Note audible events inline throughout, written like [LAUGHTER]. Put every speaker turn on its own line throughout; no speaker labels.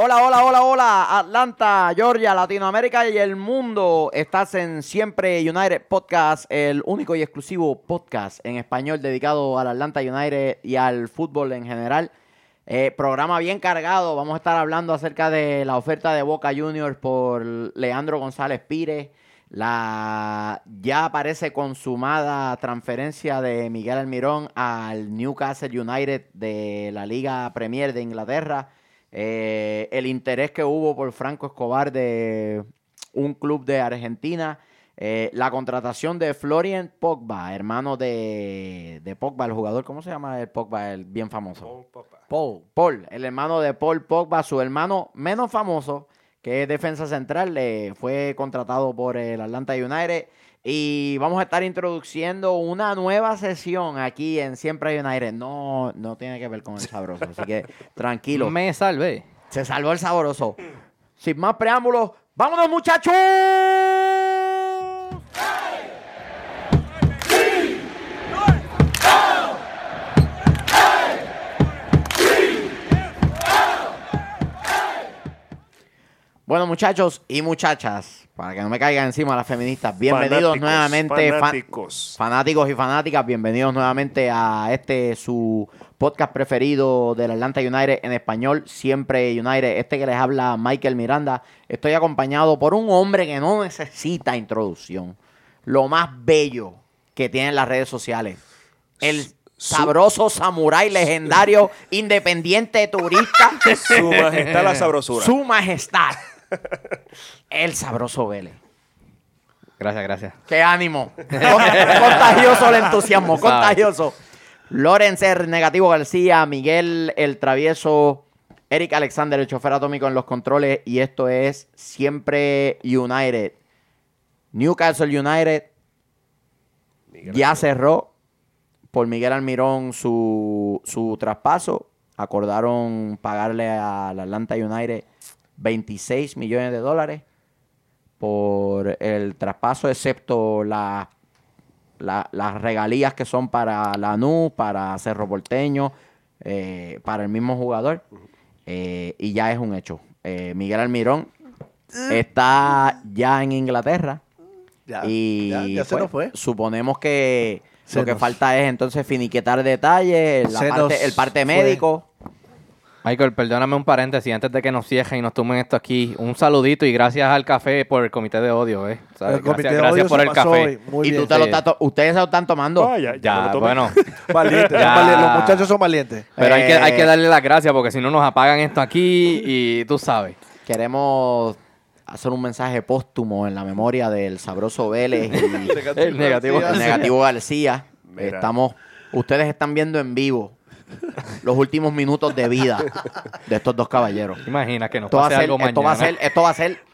Hola, hola, hola, hola, Atlanta, Georgia, Latinoamérica y el mundo. Estás en Siempre United Podcast, el único y exclusivo podcast en español dedicado al Atlanta United y al fútbol en general. Eh, programa bien cargado. Vamos a estar hablando acerca de la oferta de Boca Juniors por Leandro González Pires. La ya parece consumada transferencia de Miguel Almirón al Newcastle United de la Liga Premier de Inglaterra. Eh, el interés que hubo por Franco Escobar de un club de Argentina. Eh, la contratación de Florian Pogba, hermano de, de, Pogba, el jugador, ¿cómo se llama el Pogba, el bien famoso? Paul Pogba. Paul, Paul, el hermano de Paul Pogba, su hermano menos famoso, que es defensa central, eh, fue contratado por el Atlanta United. Y vamos a estar introduciendo una nueva sesión aquí en Siempre United. No, no tiene que ver con el sabroso, así que [LAUGHS] tranquilo.
Me salvé.
Se salvó el sabroso. Sin más preámbulos, ¡vámonos muchachos! Bueno, muchachos y muchachas, para que no me caigan encima las feministas, bienvenidos
Fanáticos,
nuevamente, fa-
fanáticos.
fanáticos y fanáticas, bienvenidos nuevamente a este su podcast preferido del Atlanta United en español, siempre United. Este que les habla Michael Miranda. Estoy acompañado por un hombre que no necesita introducción. Lo más bello que tienen las redes sociales. El sabroso samurái legendario, independiente turista. [LAUGHS]
Su majestad la sabrosura.
Su majestad. [LAUGHS] El sabroso Vélez.
Gracias, gracias.
¡Qué ánimo! [LAUGHS] contagioso el entusiasmo, contagioso. Lorenz R. Negativo García, Miguel El Travieso, Eric Alexander, el chofer atómico en los controles. Y esto es Siempre United. Newcastle United ya cerró por Miguel Almirón su, su traspaso. Acordaron pagarle al Atlanta United 26 millones de dólares por el traspaso, excepto la- la- las regalías que son para Lanús, para Cerro Porteño, eh, para el mismo jugador. Eh, y ya es un hecho. Eh, Miguel Almirón está ya en Inglaterra.
Ya,
y
ya, ya se
pues,
nos fue.
suponemos que
Se
lo que
nos-
falta es entonces finiquitar detalles, la parte- el parte
fue.
médico.
Michael, perdóname un paréntesis antes de que nos cierren y nos tomen esto aquí. Un saludito y gracias al café por el comité de odio, ¿eh?
El comité
gracias
de
gracias
odio
por el café.
y
bien.
tú te lo estás to- ustedes se lo están tomando.
Ah, ya, ya lo
bueno. [LAUGHS]
Valientes,
Ya.
son valientes, Los muchachos son valientes.
Pero hay, que, hay que
Eh,
darle las gracias porque si no nos apagan esto aquí y tú sabes.
Queremos hacer un mensaje póstumo en la memoria del sabroso Vélez y [LAUGHS]
El negativo.
el negativo García.
Mira.
Estamos, ustedes están viendo en vivo [LAUGHS] los últimos minutos de vida de estos dos caballeros.
¿Te imaginas que nos
Esto va, a
pase
ser,
algo
esto va a ser, esto va a ser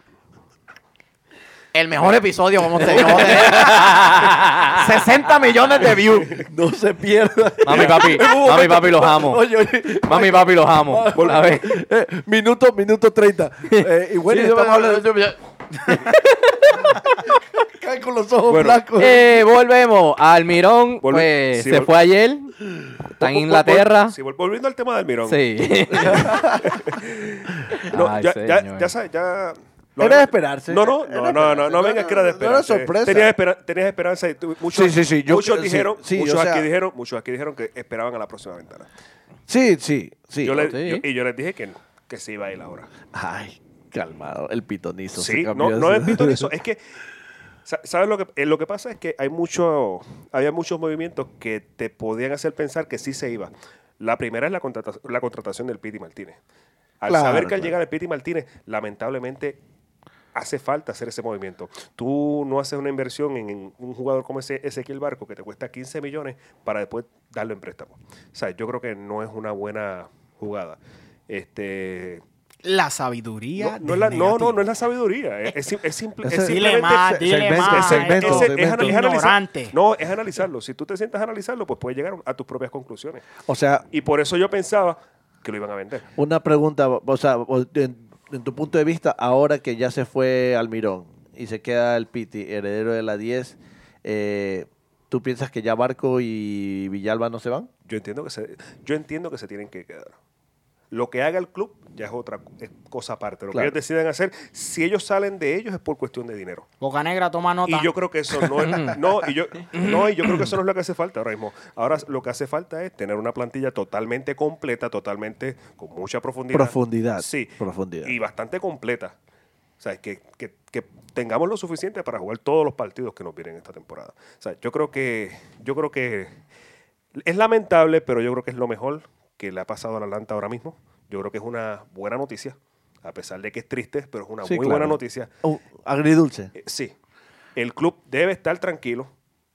el mejor episodio. Vamos a tener 60 millones de views.
No se pierdan.
Mami, papi, [LAUGHS] mami, papi, los [LAUGHS] amo.
Oye, oye.
Mami, papi, los amo. A ver.
Eh, minuto, minuto 30. Eh, y bueno,
Sí,
estamos hablando [LAUGHS] cae con los ojos
Bueno.
blancos.
Eh, volvemos. Almirón, pues,
sí,
se fue ayer. Está en Inglaterra.
vol- sí, vol- volviendo al tema de Almirón.
Sí. [LAUGHS]
No,
Ay,
ya, ya,
señor.
ya, sabes, ya lo
Era de
había-
esperarse.
No, no, no, no, no,
esperarse.
no vengas que era de
No era
esperanza.
sorpresa.
Tenías, espera- tenías esperanza y tú- muchos,
Sí, sí, sí, yo-
muchos
sí,
dijeron,
sí,
muchos
o sea-
aquí dijeron, muchos aquí dijeron que esperaban a la próxima ventana.
Sí, sí, sí.
Yo le-
Sí.
yo- y yo les dije que, que se iba a ir ahora.
Ay, calmado. El pitonizo.
Sí, no, no es pitonizo, es que [LAUGHS] sa- ¿Sabes lo que eh, lo que pasa es que hay mucho había muchos movimientos que te podían hacer pensar que sí se iba. La primera es la, contrata- la contratación del Piti Martínez. Al
Claro,
saber que al
claro.
llegar el Piti Martínez, lamentablemente hace falta hacer ese movimiento. Tú no haces una inversión en, en un jugador como ese Ezequiel Barco que te cuesta 15 millones para después darlo en préstamo. O sea, yo creo que no es una buena jugada. Este,
La sabiduría.
no, no, la- no, no, no es la sabiduría. Es, es sim- es simple. Es
Dile
simplemente-
más, Ignorante.
No, es analizarlo. Si tú te sientas a analizarlo, pues puedes llegar a tus propias conclusiones.
O sea,
Y por eso yo pensaba que lo iban a vender.
una pregunta, o sea, en tu punto de vista, ahora que ya se fue Almirón y se queda el Piti, heredero de la 10, eh, ¿tú piensas que ya Barco y Villalba no se van?
Yo entiendo que se, yo entiendo que se tienen que quedar. Lo que haga el club ya es otra es cosa aparte. Lo
Claro.
que ellos deciden hacer, si ellos salen de ellos es por cuestión de dinero.
Boca Negra toma nota.
Y yo creo que eso no es, [LAUGHS] no, y yo, no, y yo creo que eso no es lo que hace falta ahora mismo. Ahora lo que hace falta es tener una plantilla totalmente completa, totalmente con mucha profundidad.
Profundidad.
Sí.
Profundidad.
Y bastante completa. O sea, que, que- que tengamos lo suficiente para jugar todos los partidos que nos vienen esta temporada. O sea, yo creo que, yo creo que es lamentable, pero yo creo que es lo mejor que le ha pasado al Atlanta ahora mismo. Yo creo que es una buena noticia, a pesar de que es triste, pero es una
Sí,
muy
claro.
buena noticia.
Oh, agridulce.
Eh, sí, el club debe estar tranquilo.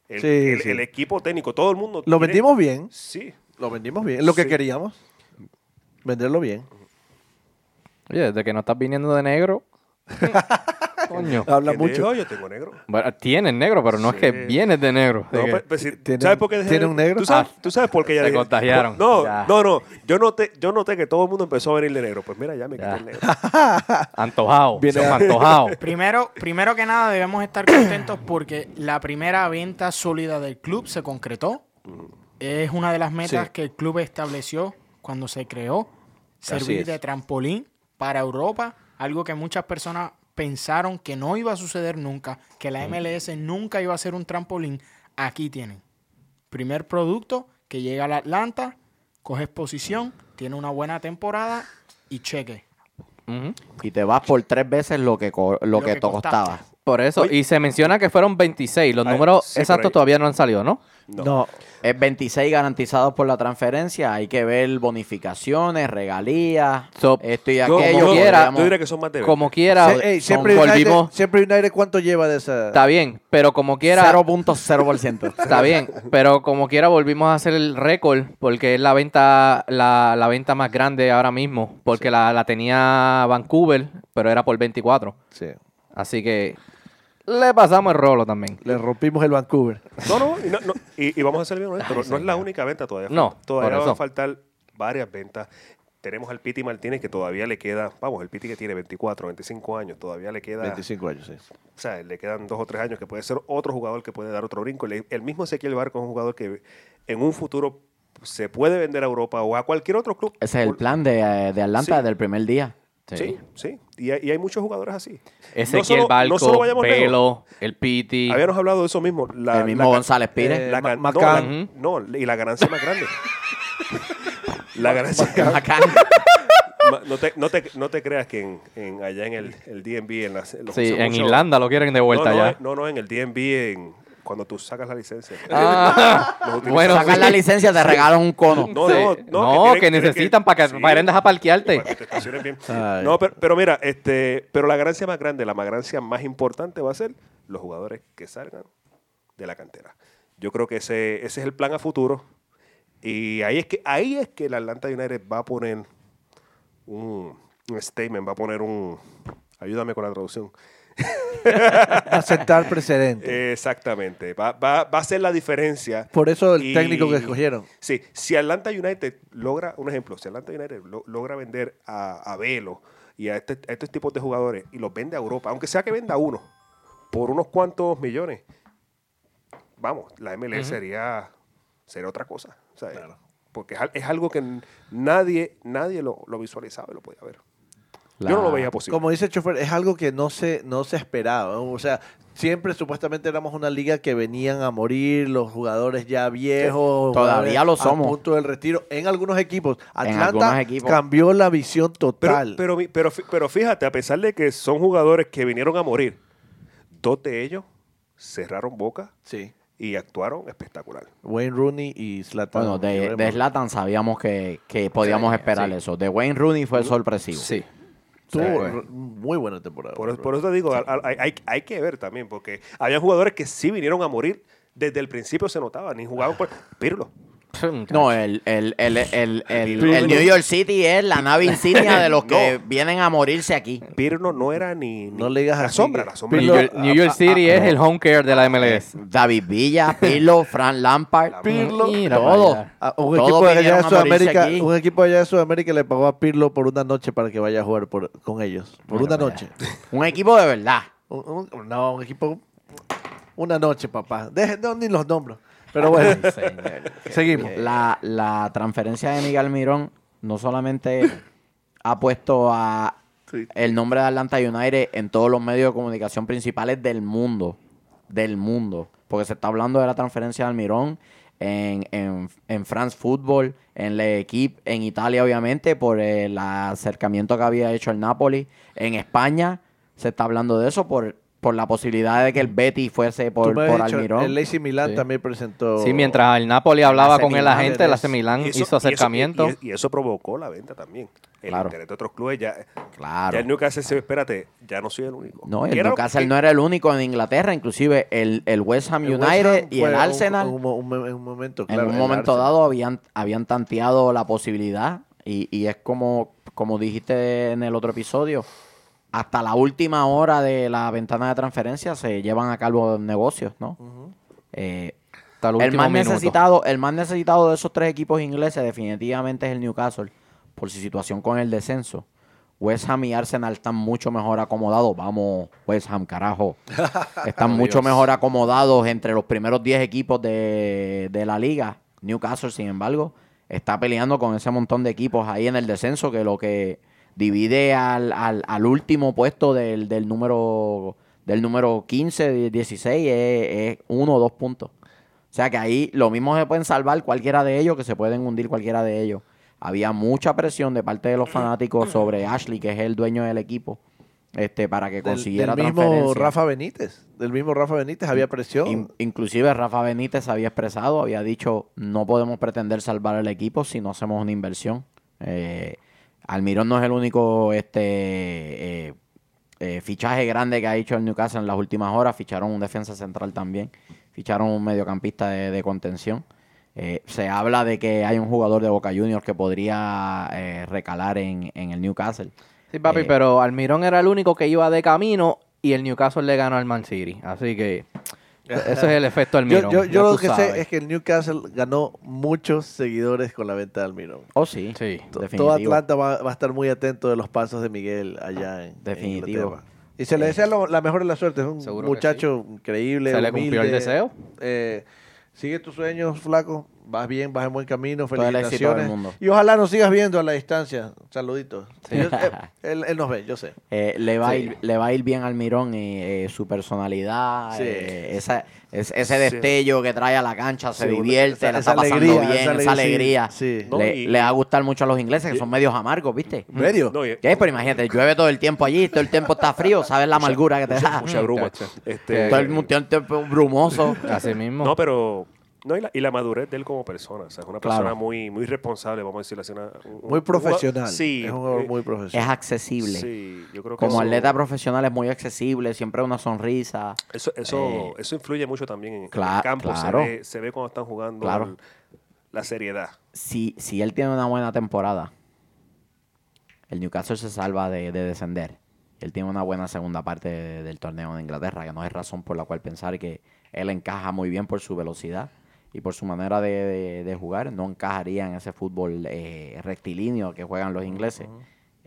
El,
Sí,
el-
sí.
el equipo técnico, todo el mundo.
Lo
tiene-
vendimos bien.
Sí.
Lo vendimos bien. Lo que queríamos. Venderlo bien.
Oye, desde que no estás viniendo de negro. [LAUGHS] Coño.
Habla mucho.
Yo tengo negro.
Bueno, tienes negro, pero no es que vienes de negro.
No,
De que-
pues, pues, sí,
¿Tiene-
¿Sabes por qué dejé
tiene un negro?
¿Tú sabes,
Ah.
tú sabes por qué ya
Se
dejé-
contagiaron.
No,
Ya.
no, no. Yo noté, yo noté que todo el mundo empezó a venir de negro. Pues mira, ya me quité
Ya.
el negro. [LAUGHS]
Antojado.
Viene a-
antojados. [LAUGHS]
Primero, primero que nada debemos estar contentos porque la primera venta sólida del club se concretó. Es una de las metas
Sí.
que el club estableció cuando se creó.
Así
Servir
es.
de trampolín para Europa, algo que muchas personas pensaron que no iba a suceder nunca, que la MLS nunca iba a ser un trampolín. Aquí tienen. Primer producto que llega al Atlanta, coges posición, tiene una buena temporada y cheque.
Y te vas por tres veces lo que, lo
Lo
que,
que
costaba.
Por eso.
Oye.
Y se menciona que fueron 26. Los
Ay,
números
sí,
exactos todavía no han salido, ¿no?
No.
No.
Es 26 garantizados por la transferencia. Hay que ver bonificaciones, regalías,
So,
esto y aquello.
como quiera,
yo diría que son más de 20.
Como quiera,
ey,
son-
siempre, United, siempre United, ¿cuánto lleva de esa?
Está bien, pero como quiera.
0.0%. [LAUGHS]
Está bien, pero como quiera volvimos a hacer el récord porque es la venta la, la venta más grande ahora mismo porque la, la tenía Vancouver, pero era por 24.
Sí.
Así que le pasamos el rolo también.
Le rompimos el Vancouver.
No, no, y, no- no, y- y vamos a ser bien honestos, no, no es la única venta todavía.
No,
todavía van a faltar varias ventas. Tenemos al Piti Martínez que todavía le queda, vamos, el Piti que tiene 24, 25 años, todavía le queda,
25 años, sí.
o sea, le quedan dos o tres años que puede ser otro jugador que puede dar otro brinco. El, el mismo Ezequiel Barco es un jugador que en un futuro se puede vender a Europa o a cualquier otro club.
Ese es el plan de, eh, de Atlanta
Sí.
desde el primer día.
Sí, sí. Y hay, y hay muchos jugadores así.
Ezequiel
solo-
Barco,
solo vayamos lejos.
Pelo, el Piti.
Habíamos hablado de eso mismo. La,
el mismo
la-
González Pires.
Eh,
La no, la- no, y la ganancia más grande. [LAUGHS] la ganancia
Macán.
Ma- no, te, no, te, no te creas que en, en- allá en el, el DNB, en, las, en los
Sí, en Irlanda lo quieren de vuelta
no, no,
ya.
eh, No, no, en el DNB, en, cuando tú sacas la licencia. [LAUGHS]
Ah, bueno,
Sacas
sí.
la licencia, te regalan un cono.
No,
Sí.
no, no,
No,
tienen-
que
tienen
necesitan para que
sí,
a parquearte.
para que te estaciones bien. No, pero, pero mira, este, pero la ganancia más grande, la ganancia más importante va a ser los jugadores que salgan de la cantera. Yo creo que ese, ese es el plan a futuro. Y ahí es que ahí es que el Atlanta United va a poner un, un statement, va a poner un ayúdame con la traducción. [LAUGHS]
A sentar precedente.
Exactamente. Va, va, va a ser la diferencia.
Por eso el
y-
técnico que escogieron.
Sí, si Atlanta United logra, un ejemplo, si Atlanta United lo- logra vender a, a Velo y a, este- a estos tipos de jugadores y los vende a Europa, aunque sea que venda uno, por unos cuantos millones, vamos, la MLS sería, sería otra cosa. o sea, Porque es, es algo que nadie, nadie lo, lo visualizaba y lo podía ver. Yo no lo veía posible.
Como dice el chofer, es algo que no se, no se esperaba. ¿no? O sea, siempre supuestamente éramos una liga que venían a morir los jugadores ya viejos.
Todavía lo somos.
A punto del retiro. En algunos equipos.
En
Atlanta
algunos equipos.
cambió la visión total.
pero, pero, pero fíjate, a pesar de que son jugadores que vinieron a morir, dos de ellos cerraron boca
sí.
y actuaron espectacular.
Wayne Rooney y Zlatan.
Bueno, de, de. Zlatan sabíamos que, que podíamos
Sí,
esperar
sí.
eso. De Wayne Rooney fue sorpresivo.
Sí.
Tuvo muy buena temporada.
Por, por eso te digo, hay que ver también, porque había jugadores que sí vinieron a morir. Desde el principio se notaba, ni jugaban por Pirlo.
No, el, el, el, el, el, New York City es la nave [LAUGHS] insignia de los que
No.
vienen a morirse aquí.
Pirlo no era ni, ni-
No le digas
la sombra, la sombra.
New
Pirlo-
York, New York City es el home care de la MLS.
David Villa, [LAUGHS] Pirlo, Fran Lampard,
Pirlo.
Mira
todo.
Ah, un, equipo de allá de Sudamérica,
aquí.
un equipo de allá de Sudamérica le pagó a Pirlo por una noche para que vaya a jugar por- con ellos. Por
Mira
una noche.
Un equipo de verdad.
Un- un- no, un equipo. Una noche, papá. Deje, no, ni los nombres. Pero bueno, seguimos.
La, la transferencia de Miguel Mirón no solamente ha puesto a
Sí.
el nombre de Atlanta United en todos los medios de comunicación principales del mundo. Del mundo. Porque se está hablando de la transferencia de Almirón en, en, en France Football, en la equipe, en Italia, obviamente, por el acercamiento que había hecho el Napoli. En España se está hablando de eso por, por la posibilidad de que el Betis fuese por, por
dicho,
Almirón.
El AC Milan
Sí.
también presentó.
Sí, mientras el Napoli hablaba con el agente, el AC. Milan hizo acercamiento.
Y eso, y- y eso provocó la venta también. El
Claro.
interés de otros clubes ya.
Claro.
Ya el Newcastle se espérate, ya no soy el único.
No, el Newcastle
que-
no era el único en Inglaterra, inclusive el, el West Ham
el West
United
Ham
y el Arsenal
un mo- un- en un momento,
en
claro,
un
el
momento
Arsenal.
dado habían, habían tanteado la posibilidad y, y es como, como dijiste en el otro episodio, hasta la última hora de la ventana de transferencia se llevan a cabo negocios, ¿no? Eh,
Hasta el
más
minuto.
necesitado, el más necesitado de esos tres equipos ingleses definitivamente es el Newcastle por su situación con el descenso. West Ham y Arsenal están mucho mejor acomodados. Vamos, West Ham, carajo. [LAUGHS] Están
Oh,
mucho
Dios.
mejor acomodados entre los primeros 10 equipos de, de la liga. Newcastle, sin embargo, está peleando con ese montón de equipos ahí en el descenso que lo que divide al, al- al último puesto del, del número del número 15, 16 es, es uno o dos puntos. O sea que ahí lo mismo se pueden salvar cualquiera de ellos que se pueden hundir cualquiera de ellos. Había mucha presión de parte de los fanáticos sobre Ashley, que es el dueño del equipo, este, para que
Del,
consiguiera
del mismo
transferencia.
Rafa Benítez. Del mismo Rafa Benítez había presión.
In- inclusive Rafa Benítez había expresado, había dicho, no podemos pretender salvar el equipo si no hacemos una inversión. Eh, Almirón no es el único este eh, eh, fichaje grande que ha hecho el Newcastle en las últimas horas. Ficharon un defensa central también. Ficharon un mediocampista de, de contención. Eh, se habla de que hay un jugador de Boca Juniors que podría eh, recalar en, en el Newcastle.
Sí, papi, pero Almirón era el único que iba de camino y el Newcastle le ganó al Man City. Así que ese es el efecto Almirón.
yo yo, lo que
sabes.
sé es que el Newcastle ganó muchos seguidores con la venta de Almirón.
Oh, sí.
Sí.
To-
Definitivo.
Todo Atlanta va, va a estar muy atento de los pasos de Miguel allá en, en
Definitivo.
Inglaterra. Y se le desea lo- la mejor de la suerte. Es un
Seguro
muchacho increíble.
¿Se le cumplió el deseo?
Eh, sigue tus sueños, flaco. Vas bien, vas en buen camino. Felicitaciones.
mundo.
Y ojalá nos sigas viendo a la distancia. Saluditos.
Sí.
Yo- eh, [LAUGHS] él, él nos ve, yo sé.
Eh, le, va a
Sí.
ir, le va a ir bien al Mirón y eh, su personalidad,
Sí.
eh, esa, es- ese
Sí.
destello que trae a la cancha, se
Sí,
divierte,
esa-
la está pasando
alegría,
bien,
esa
esa
alegría.
No,
le,
y-
le va a gustar mucho a los ingleses, que son medios amargos, ¿viste?
¿En serio?
No, y-
¿Qué? Pero imagínate, llueve todo el tiempo allí, todo el tiempo está frío, ¿sabes la amargura que te da?
mucha bruma. [LAUGHS] Este,
Todo el mu- todo el tiempo brumoso.
Así mismo.
No, pero. No, y la, y la madurez de él como persona. O sea, es una
Claro.
persona muy, muy responsable, vamos a decirlo así. una- un-
Muy
un-
profesional.
Sí.
Es un jugador
eh,
muy
Es
profesional.
accesible.
Sí, yo creo que
Como
eso-
atleta profesional es muy accesible, siempre una sonrisa.
Eso, eso,
Eh,
eso influye mucho también en, en el campo.
claro.
Se, ve, se ve cuando están jugando
Claro.
el- la seriedad.
si, si él tiene una buena temporada, el Newcastle se salva de, de descender. Él tiene una buena segunda parte de- del torneo de Inglaterra, que no hay razón por la cual pensar que él encaja muy bien por su velocidad y por su manera de, de- de jugar. No encajaría en ese fútbol eh, rectilíneo que juegan los ingleses.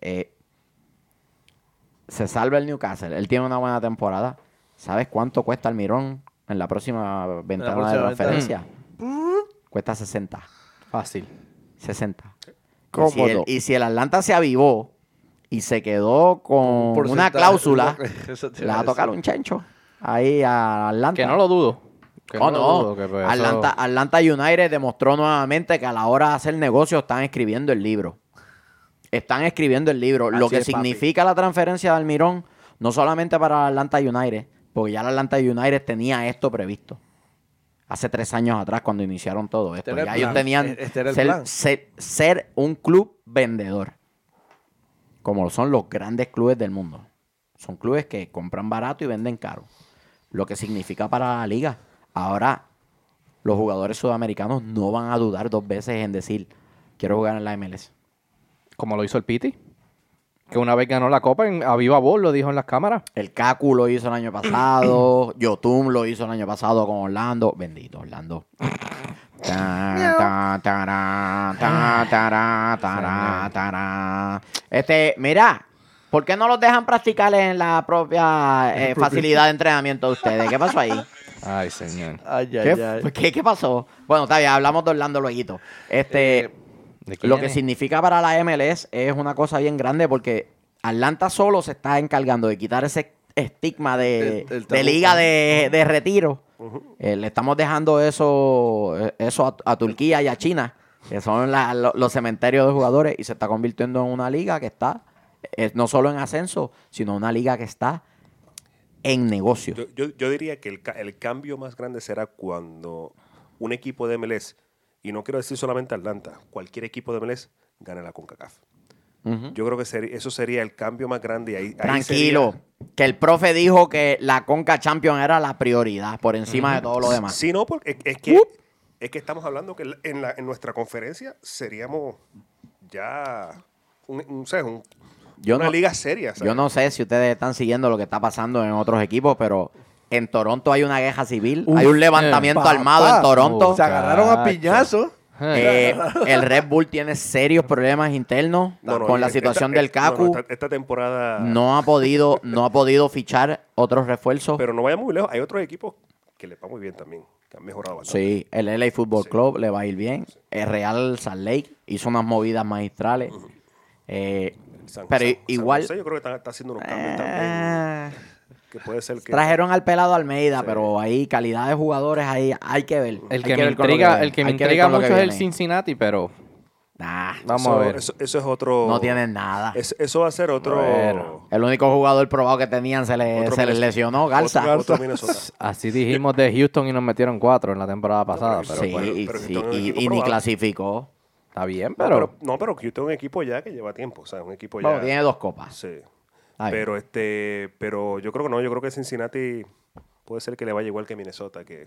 Eh, se salva el Newcastle. Él tiene una buena temporada. ¿Sabes cuánto cuesta el Mirón en la próxima ventana
próxima
de
ventana.
transferencia? Cuesta 60.
Fácil.
60.
¿Cómo
Y si, el,
no?
y si el Atlanta se avivó y se quedó con una cláusula, [LAUGHS] le va
a
tocar un chencho ahí a Atlanta.
Que no lo dudo.
Oh, no.
pues
Atlanta, Atlanta United demostró nuevamente que a la hora de hacer negocio están escribiendo el libro. Están escribiendo el libro. Lo que
papi.
significa la transferencia de Almirón, no solamente para Atlanta United, porque ya el Atlanta United tenía esto previsto. Hace tres años atrás, cuando iniciaron todo esto.
era el
Ya ellos
plan.
tenían
E- este el
ser,
plan.
ser- ser un club vendedor. Como son los grandes clubes del mundo. Son clubes que compran barato y venden caro. Lo que significa para la liga. Ahora, los jugadores sudamericanos no van a dudar dos veces en decir, quiero jugar en la MLS.
Como lo hizo el Piti. Que una vez ganó la copa en, a viva voz, lo dijo en las cámaras.
El Kaku lo hizo el año pasado. [CLEARS THROAT] Yotun lo hizo el año pasado con Orlando. Bendito, Orlando. Ta, ta, ta. Este, mira, ¿por qué no los dejan practicar en la propia eh, [LAUGHS] facilidad de entrenamiento de ustedes? ¿Qué pasó ahí?
Ay, señor.
Ay, ay,
¿Qué,
ay.
qué- qué pasó? Bueno, está bien, hablamos de Orlando luego. Este,
Eh,
¿De
Lo que significa para la MLS es una cosa bien grande porque Atlanta solo se está encargando de quitar ese estigma de,
El- el
de
tabú.
liga de, de retiro. Eh, le estamos dejando eso, eh, eso a, a Turquía y a China, que son la- lo- los cementerios de jugadores, y se está convirtiendo en una liga que está eh, no solo en ascenso, sino una liga que está en negocio.
Yo, yo- yo diría que el, el cambio más grande será cuando un equipo de MLS, y no quiero decir solamente Atlanta, cualquier equipo de MLS gane la CONCACAF.
Ujú.
Yo creo que eso sería el cambio más grande. Y ahí, ahí
Tranquilo,
sería-
que el profe dijo que la Conca Champion era la prioridad por encima de todo lo demás.
Sí, no, porque es, que, es que estamos hablando que en, la, en nuestra conferencia seríamos ya un, un- un-
Yo
una
no-
liga seria. ¿sabes?
Yo no sé si ustedes están siguiendo lo que está pasando en otros equipos, pero en Toronto hay una guerra civil,
Uf,
hay un levantamiento
papá.
armado en Toronto.
Se agarraron a
Muchacho.
piñazo.
Eh, el Red Bull tiene serios problemas internos
No, no,
con la situación
esta-
del
no, no, esta, esta temporada.
No ha podido, no ha podido fichar otros refuerzos.
Pero no vaya muy lejos. Hay otros equipos que les va muy bien también, que han mejorado bastante.
Sí, el LA Football
Sí.
Club le va a ir bien. El Real Salt Lake hizo unas movidas magistrales. Eh,
San-
pero
San- San
igual
José yo creo que está, está haciendo unos cambios también.
eh,
Que puede ser que.
trajeron al pelado Almeida,
Sí.
pero ahí calidad de jugadores ahí hay que ver.
El que, me intriga, el que me intriga mucho
que
es el. Cincinnati, pero
Nah,
vamos
eso,
a ver.
Eso, eso es otro.
no tienen nada.
es- eso va a ser otro.
Bueno, el único jugador probado que tenían se, le, se les lesionó, Garza.
Otro, otro Minnesota. [LAUGHS]
Así dijimos de Houston y nos metieron cuatro en la temporada pasada,
pero
pero
sí,
bueno,
y,
pero
sí, ni clasificó.
Está bien,
No,
pero,
pero, no, pero Houston es un equipo ya que lleva tiempo. O sea, un equipo ya.
Bueno, tiene dos copas.
Sí. Pero este, pero yo creo que no, yo creo que Cincinnati puede ser que le vaya igual que Minnesota, que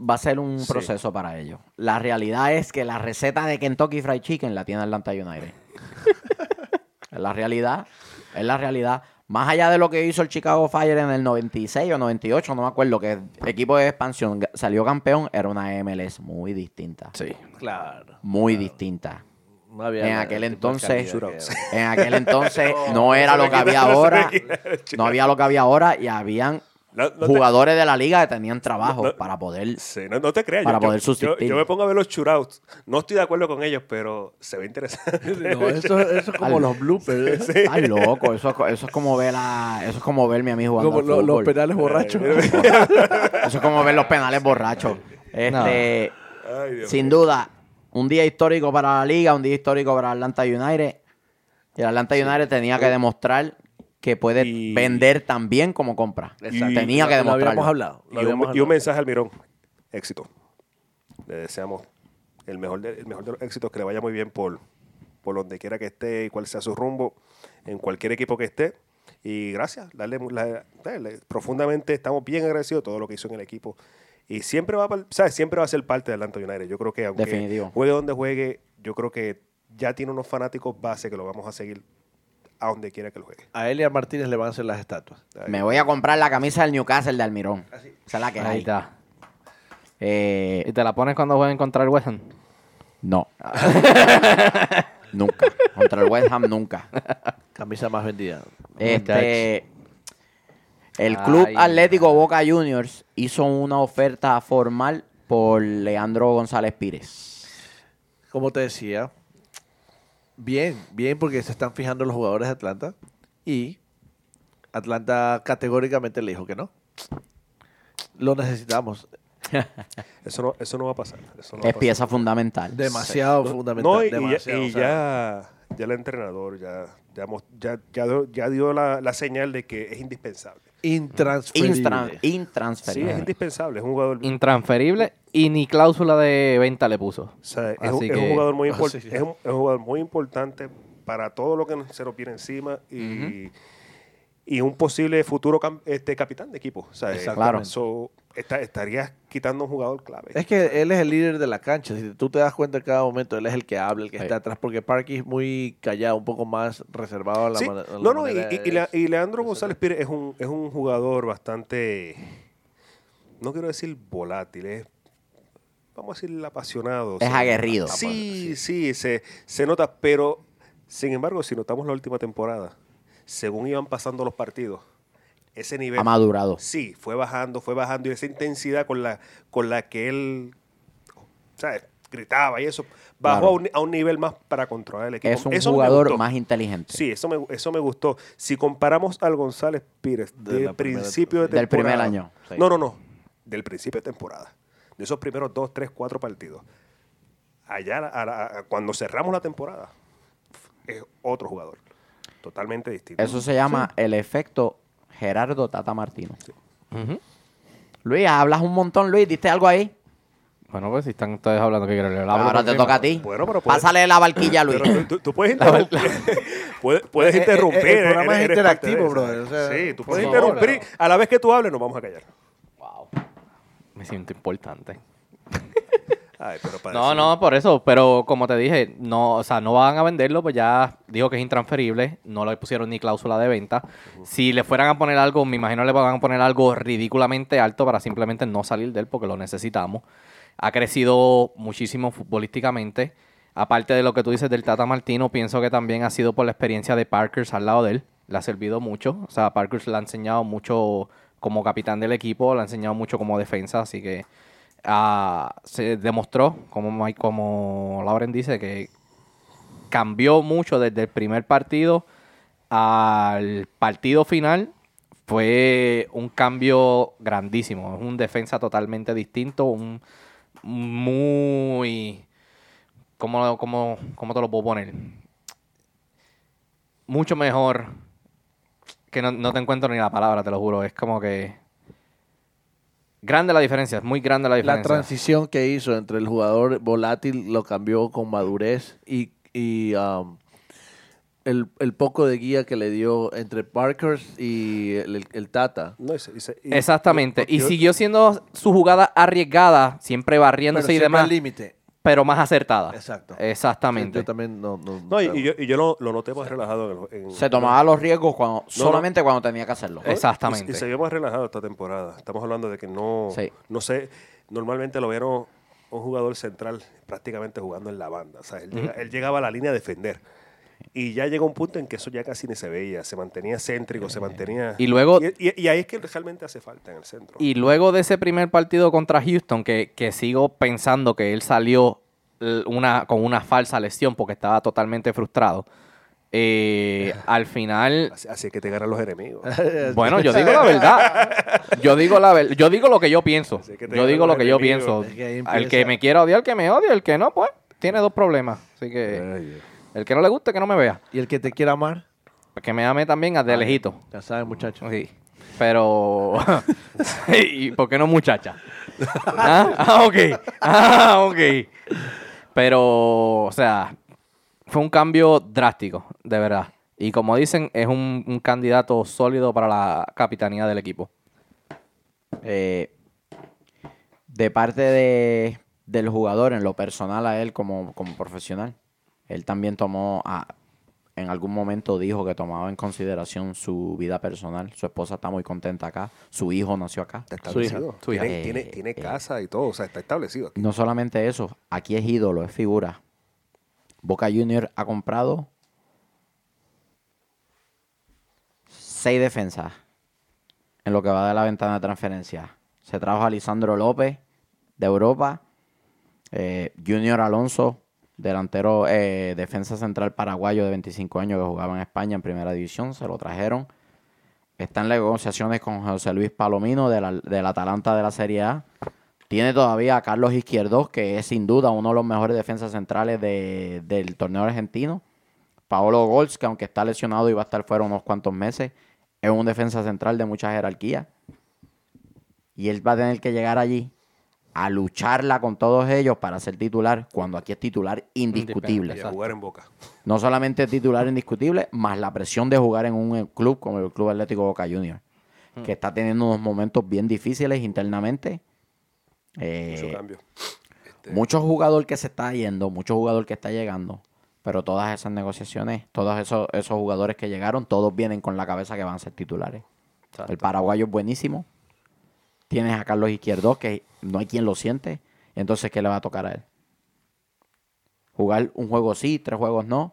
Va a ser un
Sí.
proceso para ellos. La realidad es que la receta de Kentucky Fried Chicken la tiene Atlanta United. [LAUGHS] es la realidad. Es la realidad. Más allá de lo que hizo el Chicago Fire en el 96 o 98, no me acuerdo, que el equipo de expansión salió campeón, era una MLS muy distinta.
sí.
Claro.
Muy distinta.
No había
En aquel
el tipo de
entonces, en aquel [LAUGHS] entonces no era lo que había ahora. No había lo que había ahora y habían
No, no te-
jugadores de la liga que tenían trabajo
No, no.
para poder
Sí, no, no te creas.
Para
yo,
poder
yo,
subsistir.
yo me pongo a ver los shootouts. No estoy de acuerdo con ellos, pero se ve interesante.
No, eso, eso es como
Al-
los bloopers. ¿eh?
Ay, loco, eso, eso es como ver a, eso es como verme a mí jugando
Como lo- los penales borrachos. [LAUGHS]
Eso es como ver los penales borrachos. Este,
Ay,
sin
mío.
duda, un día histórico para la liga, un día histórico para Atlanta United. Y el Atlanta United tenía que demostrar que puede
Y-
vender tan bien como compra.
Exacto.
Tenía que
Lo- Lo habíamos
demostrarlo.
hablado. lo
Y un, y mensaje al Mirón. Éxito. Le deseamos el mejor de, el mejor de los éxitos, que le vaya muy bien por, por donde quiera que esté y cuál sea su rumbo, en cualquier equipo que esté. Y gracias, darle, mu- la- darle- profundamente estamos bien agradecidos de todo lo que hizo en el equipo. Y siempre va, a ¿sabes? siempre va a ser parte de Atlanta United. Yo creo que aunque
Definitivo.
juegue donde juegue, yo creo que ya tiene unos fanáticos base que lo vamos a seguir a donde quiera que lo juegue.
A él y a Martínez le van a hacer las estatuas.
Me voy a comprar la camisa del Newcastle de Almirón. Esa es la que
Ahí
hay.
está.
Eh,
¿Y te la pones cuando jueguen contra el West Ham?
no. [LAUGHS] nunca. Contra el West Ham nunca.
Camisa más vendida.
Este, el Club
Ay,
Atlético Boca Juniors hizo una oferta formal por Leandro González Pires.
Como te decía, bien, bien porque se están fijando los jugadores de Atlanta y Atlanta categóricamente le dijo que no. Lo necesitamos. [LAUGHS]
Eso no, eso no va a pasar. Eso no va a
Es
pasar.
pieza fundamental.
Demasiado fundamental.
No, y, y ya,
demasiado,
y
o sea,
ya, ya el entrenador ya, ya, ya, ya ya dio la, la señal de que es indispensable.
Intransferible.
Intran-
Sí,
intransferible.
es indispensable. Es un jugador,
Intransferible y ni cláusula de venta le puso.
o sea, es, un,
Así
es un
que-
jugador muy [LAUGHS] impor-
sí,
es, un, es un jugador muy importante para todo lo que se nos viene encima y, y un posible futuro cam- este, capitán de equipo. O sea, eh,
Exactamente.
so, esta- estarías quitando un jugador clave.
Es que él es el líder de la cancha. Si tú te das cuenta en cada momento, él es el que habla, el que
Sí.
está atrás. Porque Parky es muy callado, un poco más reservado a la,
Sí.
mane- a la
No, no, y, Leandro González Pires es un, es un jugador bastante, no quiero decir volátil, es, vamos a decir, apasionado.
Es
Sí.
aguerrido.
Sí, sí, se, se nota, pero sin embargo, si notamos la última temporada, según iban pasando los partidos, ese nivel...
Ha madurado.
Sí, fue bajando, fue bajando y esa intensidad con la, con la que él, ¿sabes? gritaba y eso. Bajó
Claro.
a, un, a un nivel más para controlar el equipo.
Es un
Eso
jugador más inteligente.
Sí, eso me, eso me gustó. Si comparamos al González Pires
De
de
la primera-
principio de
Del
temporada.
primer año, sí.
No, no, no. Del principio de temporada. De esos primeros dos, tres, cuatro partidos. Allá, a la- a- cuando cerramos la temporada, es otro jugador. Totalmente distinto.
Eso se llama el efecto Gerardo Tata Martino. Luis, hablas un montón, Luis. ¿Diste algo ahí?
Bueno, pues si están ustedes hablando que quiero le hablo
Ahora te toca a ti.
Bueno, pero puedes-
Pásale la barquilla a Luis.
Pero tú, puedes [LAUGHS] interrumpir. [LAUGHS] puedes, puedes
Eh, eh,
interrumpir.
eh, el programa es
eres-
interactivo, brother, o sea,
sí, tú puedes
favor,
interrumpir. A la vez que tú hables, nos vamos a callar.
Me siento importante.
Ay, pero para
No,
eso-
no, por eso, pero como te dije, no, o sea, no van a venderlo, pues ya dijo que es intransferible, no le pusieron ni cláusula de venta. Si le fueran a poner algo, me imagino le van a poner algo ridículamente alto para simplemente no salir de él porque lo necesitamos. Ha crecido muchísimo futbolísticamente. Aparte de lo que tú dices del Tata Martino, pienso que también ha sido por la experiencia de Parkers al lado de él. Le ha servido mucho. O sea, Parkers le ha enseñado mucho como capitán del equipo, le ha enseñado mucho como defensa, así que se demostró, como, como Lauren dice, que cambió mucho desde el primer partido al partido final. Fue un cambio grandísimo. Es un defensa totalmente distinto, un muy... ¿Cómo, cómo, cómo te lo puedo poner? Mucho mejor que no, no te encuentro ni la palabra, te lo juro. Es como que... Grande la diferencia, es muy grande la
La
diferencia.
transición que hizo entre el jugador volátil lo cambió con madurez y, y, um, el, el poco de guía que le dio entre Parkers y el, el- el Tata.
No, y y y-
Exactamente. Y siguió siendo su jugada arriesgada, siempre
Pero
barriéndose y
siempre
demás,
al límite.
Pero más acertada.
Exacto.
Exactamente.
Yo también no... no,
No, y, y yo, y yo lo, lo noté más relajado. En, en-
Se tomaba los riesgos cuando, solamente cuando tenía que hacerlo.
Exactamente.
Y, y se vio más relajado esta temporada. Estamos hablando de que no,
Sí.
no sé, normalmente lo vieron un jugador central prácticamente jugando en la banda. O sea, él, llega- él llegaba a la línea a defender. Y ya llegó un punto en que eso ya casi ni se veía. Se mantenía céntrico, se mantenía...
Y luego-
Y, y- y ahí es que realmente hace falta en el centro.
Y luego de ese primer partido contra Houston, que, que sigo pensando que él salió l- una, con una falsa lesión porque estaba totalmente frustrado. eh, [LAUGHS] al final,
Así, así es que te ganan los enemigos. [LAUGHS]
bueno, yo digo la verdad. Yo digo la ver- yo digo lo que yo pienso.
Así que te
Yo digo lo que yo pienso.
Es que
Al que me quiera odiar, que me odie. El que no, pues, tiene dos problemas. Así que
Ay.
El que no le guste, que no me vea.
Y el que te quiera amar,
Que me ame también de lejito.
ya sabes, muchachos.
Sí. Pero. [LAUGHS] ¿Y por qué no muchacha? ¿Ah? ah, ok. Ah, ok. Pero, o sea, fue un cambio drástico, de verdad. Y como dicen, es un, un candidato sólido para la capitanía del equipo.
Eh, de parte de, del jugador, en lo personal a él como, como profesional, él también tomó, a- en algún momento dijo que tomaba en consideración su vida personal. Su esposa está muy contenta acá, su hijo nació acá.
Está establecido.
Su hija.
Tiene,
Eh,
tiene, tiene
eh.
casa y todo. O sea, está establecido. aquí.
No solamente eso, aquí es ídolo, es figura. Boca Junior ha comprado seis defensas en lo que va de la ventana de transferencia. Se trajo a Lisandro López de Europa, eh, Junior Alonso, delantero eh, defensa central paraguayo de 25 años que jugaba en España en primera división, se lo trajeron. Está en negociaciones con José Luis Palomino del Atalanta de la Serie A. Tiene todavía a Carlos Izquierdos, que es sin duda uno de los mejores defensas centrales de- del torneo argentino. Paolo Golz, que aunque está lesionado y va a estar fuera unos cuantos meses, es un defensa central de mucha jerarquía. Y él va a tener que llegar allí a lucharla con todos ellos para ser titular, cuando aquí es titular indiscutible.
Y a jugar en boca.
No solamente titular indiscutible, más la presión de jugar en un club como el Club Atlético Boca Juniors, que está teniendo unos momentos bien difíciles internamente. Eh,
Mucho cambio.
mucho jugador que se está yendo, mucho jugador que está llegando, pero todas esas negociaciones, todos esos, esos jugadores que llegaron, todos vienen con la cabeza que van a ser titulares. El paraguayo es buenísimo. Tienes a Carlos Izquierdo, que no hay quien lo siente. Entonces, ¿qué le va a tocar a él? Jugar un juego sí, tres juegos no.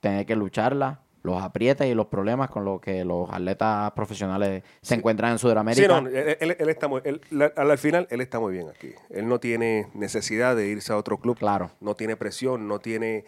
Tener que lucharla. los aprietes y los problemas con los que los atletas profesionales se encuentran en
Sí,
Sudamérica.
no, él, él- él está muy, él- al final él está muy bien aquí. Él no tiene necesidad de irse a otro club.
Claro.
No tiene presión, no tiene...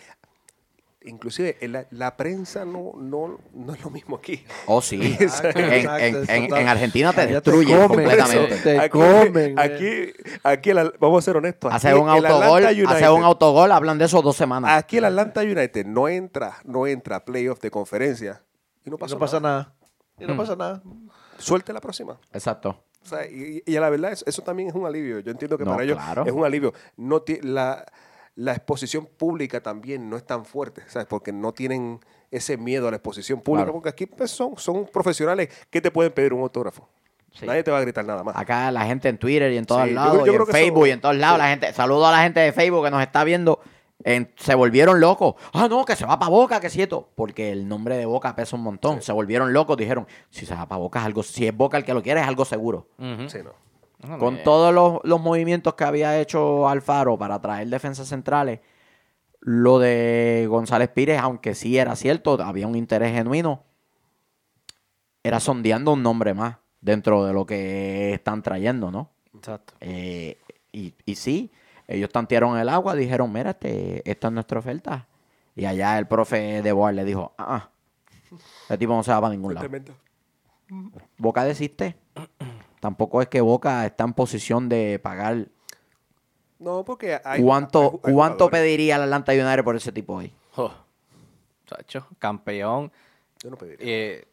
Inclusive la, la prensa no, no, no es lo mismo aquí.
Oh, sí. [LAUGHS]
Exacto,
en,
exacto,
en- Argentina te destruyen
comen,
completamente.
Te
aquí,
comen,
aquí, aquí el- vamos a ser honestos.
Hace
aquí
un autogol,
Atlanta
hace
United-
un autogol, hablan de eso dos semanas.
Aquí el Atlanta United no entra, no entra a playoff de conferencia y no
Y
pasa,
no pasa
nada.
nada. Y no pasa nada.
Suelte la próxima.
Exacto.
O sea, y, y a la verdad, eso, eso también es un alivio. Yo entiendo que
No,
para ellos
claro.
es un alivio. No ti- la, la exposición pública también no es tan fuerte, ¿sabes? Porque no tienen ese miedo a la exposición pública,
Claro.
porque aquí pues, son, son profesionales que te pueden pedir un autógrafo.
Sí.
Nadie te va a gritar nada más.
Acá la gente en Twitter y en todos
Sí,
lados,
yo
y
creo
en
que
Facebook y en todos lados,
sí.
la gente, saludo a la gente de Facebook que nos está viendo, en- se volvieron locos. Ah, no, que se va para Boca, que cierto, porque el nombre de Boca pesa un montón. Se volvieron locos, dijeron, si se va para Boca es algo, si es Boca el que lo quiere es algo seguro.
Sí, no.
No,
Con todos los, los movimientos que había hecho Alfaro para traer defensas centrales, lo de González Pires, aunque sí era cierto, había un interés genuino, era sondeando un nombre más dentro de lo que están trayendo, ¿no?
Exacto.
Eh, y, y sí, ellos tantearon el agua, dijeron, mira, este, esta es nuestra oferta. Y allá el profe de Boar le dijo, ah, ah, este tipo no se va para ningún lado. Boca desiste. Tampoco es que Boca está en posición de pagar.
No, porque hay.
¿Cuánto,
hay- hay
¿cuánto pediría el Atlanta United por ese tipo hoy?
Oh, chacho, campeón.
Yo no pediría.
Eh,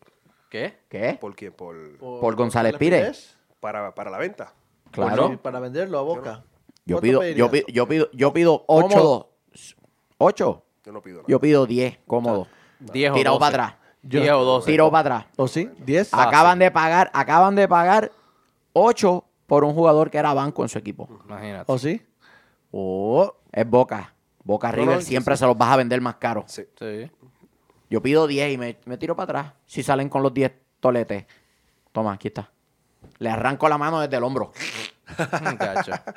¿Qué?
¿Qué?
¿Por quién? Por,
Por González Pires.
para, para la venta.
Claro.
Sí, para venderlo a Boca.
Yo
¿Cuánto
pido, yo, pido, yo pido, yo pido cómodo. ¿Ocho?
Yo no pido nada.
Yo pido diez, cómodo.
10 o
Tirado
12.
para atrás.
10 o 12.
Tirado para atrás.
¿O sí? ¿10?
Acaban de pagar, acaban de pagar ocho por un jugador que era banco en su equipo.
Imagínate.
¿O sí? Oh,
Es Boca. Boca
No,
River
no,
siempre
sí.
se los vas a vender más caro.
Sí.
Sí.
Yo pido 10 y me, me tiro para atrás. Si salen con los 10 toletes. Toma, aquí está. Le arranco la mano desde el hombro. [LAUGHS]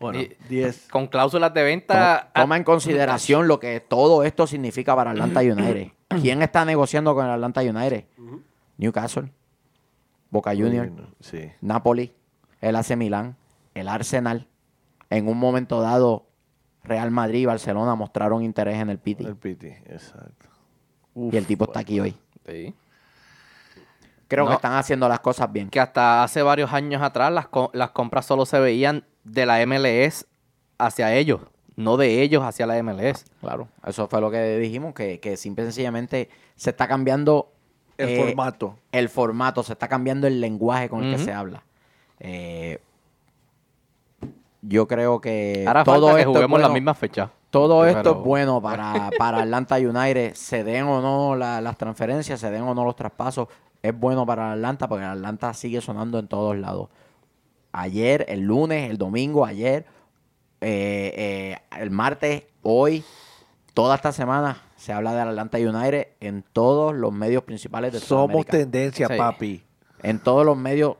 Bueno,
Y-
10.
Con cláusulas de venta.
toma en consideración lo que todo esto significa para Atlanta [CLEARS THROAT] United. ¿Quién está negociando con el Atlanta United? Newcastle, Boca Junior,
Sí.
Napoli, el AC Milán, el Arsenal. En un momento dado, Real Madrid y Barcelona mostraron interés en el Piti.
El Piti, exacto.
y el tipo está aquí hoy.
Sí.
Creo que están haciendo las cosas bien.
Que hasta hace varios años atrás las, co- las compras solo se veían de la MLS hacia ellos, no de ellos hacia la MLS.
Claro, eso fue lo que dijimos, que, que simple y sencillamente se está cambiando
El
eh,
formato.
el formato, se está cambiando el lenguaje con el que se habla. Eh, yo creo que
Ahora
todo
falta que
esto es
juguemos la
bueno-
misma fecha.
Todo esto es bueno para, para Atlanta United, se den o no la- las transferencias, se den o no los traspasos, es bueno para Atlanta porque Atlanta sigue sonando en todos lados. Ayer, el lunes, el domingo, ayer, eh, eh, el martes, hoy, toda esta semana se habla de Atlanta United en todos los medios principales de
Somos
Sudamérica.
tendencia,
Sí.
papi.
En todos los medios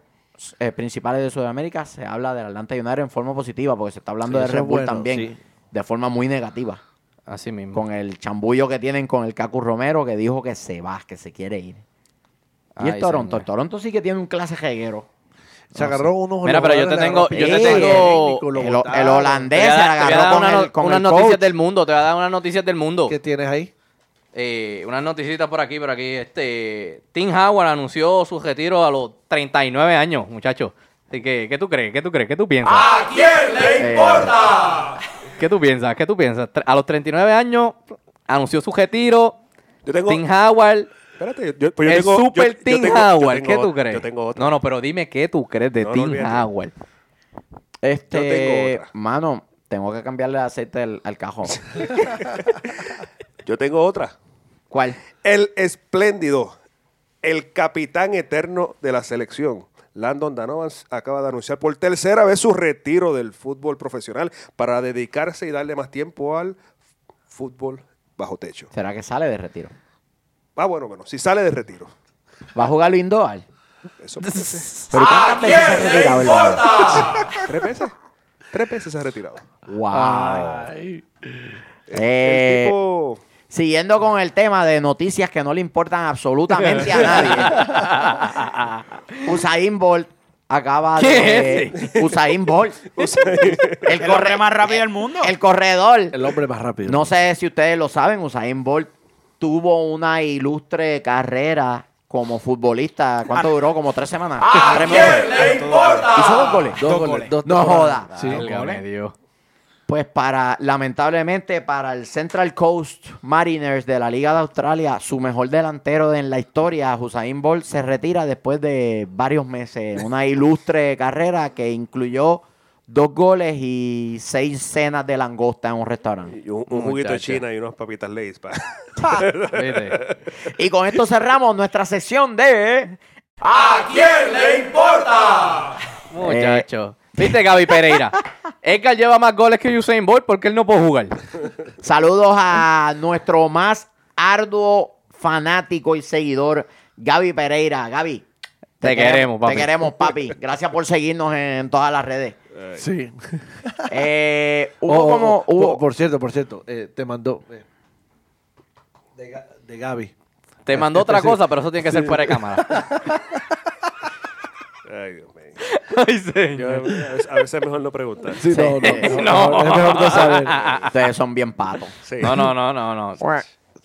eh, principales de Sudamérica se habla del Atlanta United en forma positiva porque se está hablando
Sí,
de Red Bull
bueno,
también
sí.
de forma muy negativa
Así mismo.
con el chambullo que tienen con el Cacu Romero que dijo que se va, que se quiere ir. Y el
Ay,
Toronto,
señor.
el Toronto sí que tiene un clase jeguero.
Se agarró unos
Mira, pero yo te tengo-
le
yo te tengo-
El, holandés
Te voy a
se
a
agarró con, el, con
unas noticias del mundo, te voy a dar unas noticias del mundo.
¿Qué tienes ahí?
Eh, unas noticitas por aquí, por aquí. Este, Tim Howard anunció su retiro a los 39 años, muchachos. Así que, ¿qué tú crees? ¿Qué tú crees? ¿Qué tú piensas?
Ah, Eh,
¿Qué tú piensas? ¿Qué tú piensas? A los 39 años anunció su retiro.
Yo tengo.
Tim Howard,
Espérate, yo, pues yo
el
tengo.
super Tim Howard. ¿Qué tú crees?
Yo tengo otra.
No, no, pero dime qué tú crees de
No,
Tim. Howard.
Este,
Yo tengo otra.
mano, tengo que cambiarle el aceite al, al cajón. [LAUGHS]
Yo tengo otra.
¿Cuál?
El espléndido, el capitán eterno de la selección. Landon Donovan acaba de anunciar por tercera vez su retiro del fútbol profesional para dedicarse y darle más tiempo al fútbol bajo techo.
¿Será que sale de retiro?
Ah, bueno, bueno, si sale de retiro.
¿Va a jugar indoor?
Eso puede [LAUGHS] ser.
¿Pero cuántas veces se ha retirado el hombre? [LAUGHS]
Tres veces. Tres veces se ha retirado.
Wow.
Ay.
El,
Eh,
el tipo.
Siguiendo con el tema de noticias que no le importan absolutamente a [LAUGHS] nadie. Usain Bolt acaba
¿Qué
de... Usain Bolt. el,
El corre más rápido del mundo.
El corredor.
El hombre más rápido.
No sé si ustedes lo saben, Usain Bolt tuvo una ilustre carrera como futbolista. ¿Cuánto duró? Como tres semanas. Tres meses. ¿Hizo dos goles?
Dos
Dos
goles.
goles.
dos
No joda.
Sí.
Dios.
Pues para, lamentablemente, para el Central Coast Mariners de la Liga de Australia, su mejor delantero en la historia, Usain Bolt, se retira después de varios meses. Una ilustre carrera que incluyó dos goles y seis cenas de langosta en un restaurante.
Y un, un juguito de. China y unas papitas Lay's. pa. [LAUGHS]
Y con esto cerramos nuestra sección de...
Muchacho. ¿Viste, Gaby Pereira? [LAUGHS] Edgar lleva más goles que Usain Bolt porque él no puede jugar.
Saludos a nuestro más arduo fanático y seguidor, Gaby Pereira. Gaby.
Te queremos, papi.
Te queremos, papi. Gracias por seguirnos en todas las redes.
Sí. [LAUGHS]
Eh, hubo
Oh, oh,
como...
oh,
hubo-
por, por cierto, por cierto, eh, te mandó eh, de, Ga- de Gaby.
Te mandó otra
Sí.
cosa, pero eso tiene que ser fuera de cámara. [LAUGHS]
Ay, Dios mío.
Ay,
Yo,
señor.
a, veces, a veces es mejor no preguntar.
Sí,
Sí.
no, no,
No.
no, Es mejor no saber. [LAUGHS]
Ustedes son bien patos.
Sí.
No, no, no, no, no.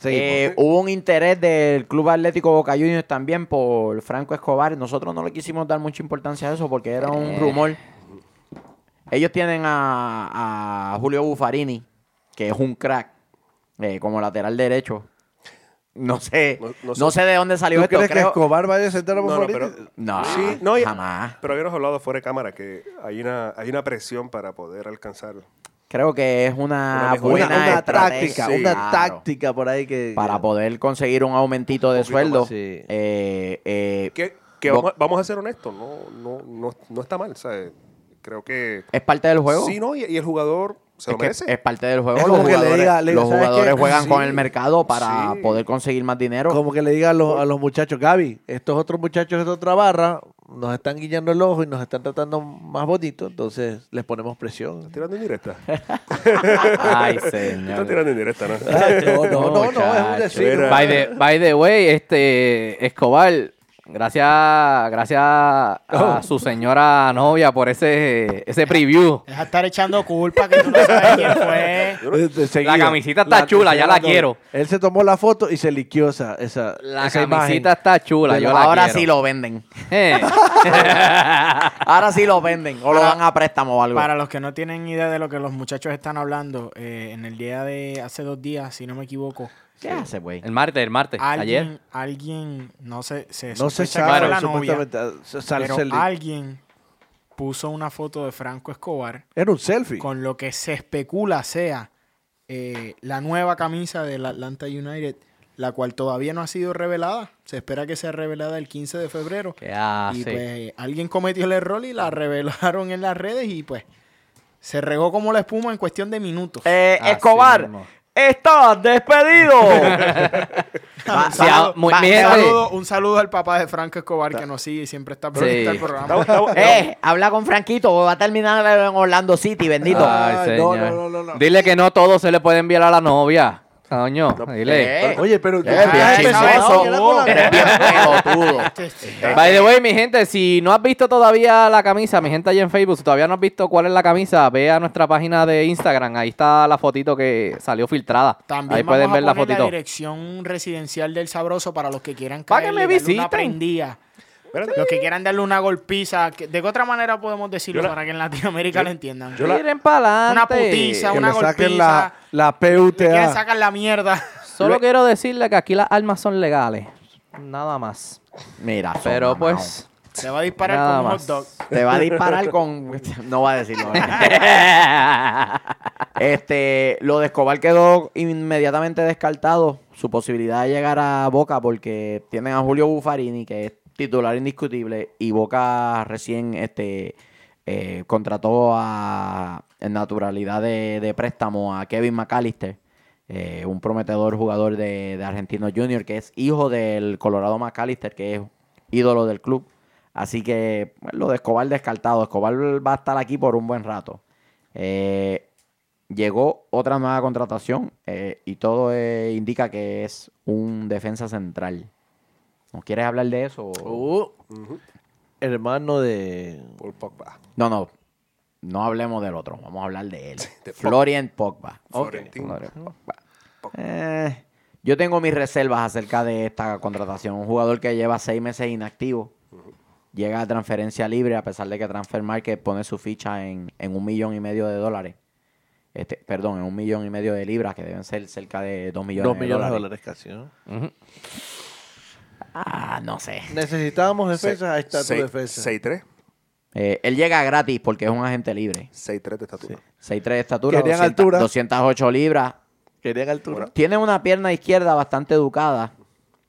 Eh, hubo un interés del Club Atlético Boca Juniors también por Franco Escobar. Nosotros no le quisimos dar mucha importancia a eso porque era un
Eh.
rumor. Ellos tienen a, a Julio Buffarini, que es un crack, eh, como lateral derecho. No sé,
No-
no,
no sé-
sé de dónde salió
¿Tú
esto.
crees que
creo-
Escobar vaya a sentar a
No, no,
Buffarini?
pero-
No,
Sí, no, y-
jamás.
Pero habíamos hablado fuera de cámara que hay una, hay una presión para poder alcanzar.
Creo que es una,
Una
buena
una, una táctica,
sí.
una
claro,
táctica por ahí que...
para poder conseguir un aumentito de
poquito
sueldo.
más, sí.
Eh, eh,
Que, que vamos, a- vamos a ser honestos, no, no, no, no está mal. ¿sabes? Creo que.
es parte del juego.
Sí, no, y, y el jugador se
Es
lo merece.
es parte del juego.
Es
los
como que le
jugadores,
diga- le diga,
los
¿sabes
jugadores
qué?
juegan con el mercado para
sí.
poder conseguir más dinero.
Como que le diga a los, a los muchachos, Gaby, estos otros muchachos de otra barra nos están guiñando el ojo y nos están tratando más bonito, entonces les ponemos presión.
¿Estás tirando en directa? [LAUGHS]
Ay, [LAUGHS] señor.
tirando en directa, ¿no?
No, no, no, no, es un decir.
Mira.
By the, by the way, este Escobar, gracias, gracias a
Oh.
su señora novia por ese, ese preview.
Deja de estar echando culpa que tú no sabes quién [LAUGHS] fue.
La camisita está chula, ya la quiero.
Él se tomó la foto y se liquió esa, esa,
La
esa
camisita
imagen.
está chula, yo
la-
Ahora
quiero.
sí lo venden.
Eh. [LAUGHS]
Ahora sí lo venden. O lo dan a préstamo o algo.
Para los que no tienen idea de lo que los muchachos están hablando, eh, en el día de hace dos días, si no me equivoco,
¿Qué hace, güey?
El martes, el martes,
alguien,
ayer.
alguien, no sé, se
No se sabe,
la novia,
ah,
pero alguien puso una foto de Franco Escobar
Era un selfie.
con lo que se especula sea eh, la nueva camisa del Atlanta United, la cual todavía no ha sido revelada. Se espera que sea revelada el 15 de febrero.
Que ah,
y pues alguien cometió el error y la revelaron en las redes y pues se regó como la espuma en cuestión de minutos.
Eh, Escobar,
mismo.
Estás despedido. [LAUGHS] Va-
un,
sí,
saludo,
ah, muy-
un saludo- un saludo al papá de Franco Escobar que nos sigue y siempre está pendiente
Sí.
del programa. [LAUGHS]
Eh, habla con Franquito, va a terminar en Orlando City, bendito.
Ay,
Ay, no,
señor.
no, no, no, no.
Dile que no todo se le puede enviar a la novia. Coño, dile.
Eh,
Oye, pero...
Bien
la-
Eres bien pelotudo.
By the way, mi gente, si no has visto todavía la camisa, mi gente allá en Facebook, si todavía no has visto cuál es la camisa, ve a nuestra página de Instagram. Ahí está la fotito que salió filtrada.
También
Ahí
vamos
pueden ver la
poner la
fotito.
dirección residencial del Sabroso para los que quieran
Para que me visiten.
una prendida.
Espérate.
Los que quieran darle una golpiza. que- ¿De qué otra manera podemos decirlo
Yo la-
para que en Latinoamérica lo entiendan?
yo la-
Miren para
Una
adelante.
putiza,
Que
una
le saquen
golpiza.
la, la
Le quieren
PUTA.
sacar la mierda.
Solo quiero decirle que aquí las armas son legales. Nada más.
Mira, son
Pero pues.
Se va a disparar
Nada
con un
más.
hot dog.
Te va a disparar con. [LAUGHS] No va a decirlo. [LAUGHS] Este, lo de Escobar quedó inmediatamente descartado. Su posibilidad de llegar a Boca porque tienen a Julio Buffarini, que es titular indiscutible, y Boca recién este, eh, contrató a, en naturalidad de, préstamo a Kevin McAllister, eh, un prometedor jugador de, de Argentino Junior, que es hijo del Colorado McAllister, que es ídolo del club. Así que pues, lo de Escobar descartado. Escobar va a estar aquí por un buen rato. Eh, llegó otra nueva contratación y todo eh, indica que es un defensa central. ¿No quieres hablar de eso?
Uh, hermano de.
Por Pogba.
No, no. No hablemos del otro. Vamos a hablar de él. [LAUGHS]
de.
Florian Pogba.
Florentín.
Florian Pogba. Eh, yo tengo mis reservas acerca de esta contratación. Un jugador que lleva seis meses inactivo. Llega a transferencia libre a pesar de que Transfer Market pone su ficha en, en un millón y medio de dólares. Este, perdón, en un millón y medio de libras, que deben ser cerca de dos millones,
Dos millones de
dólares.
dólares casi, ¿no?
Ah, no sé.
Necesitábamos defensa, ahí está tu
Seis-
defensa.
6'3".
Eh, él llega gratis porque es un agente libre.
6'3 de estatura.
6'3 de estatura,
Querían
200
altura.
208 libras.
Querían altura.
Tiene una pierna izquierda bastante educada.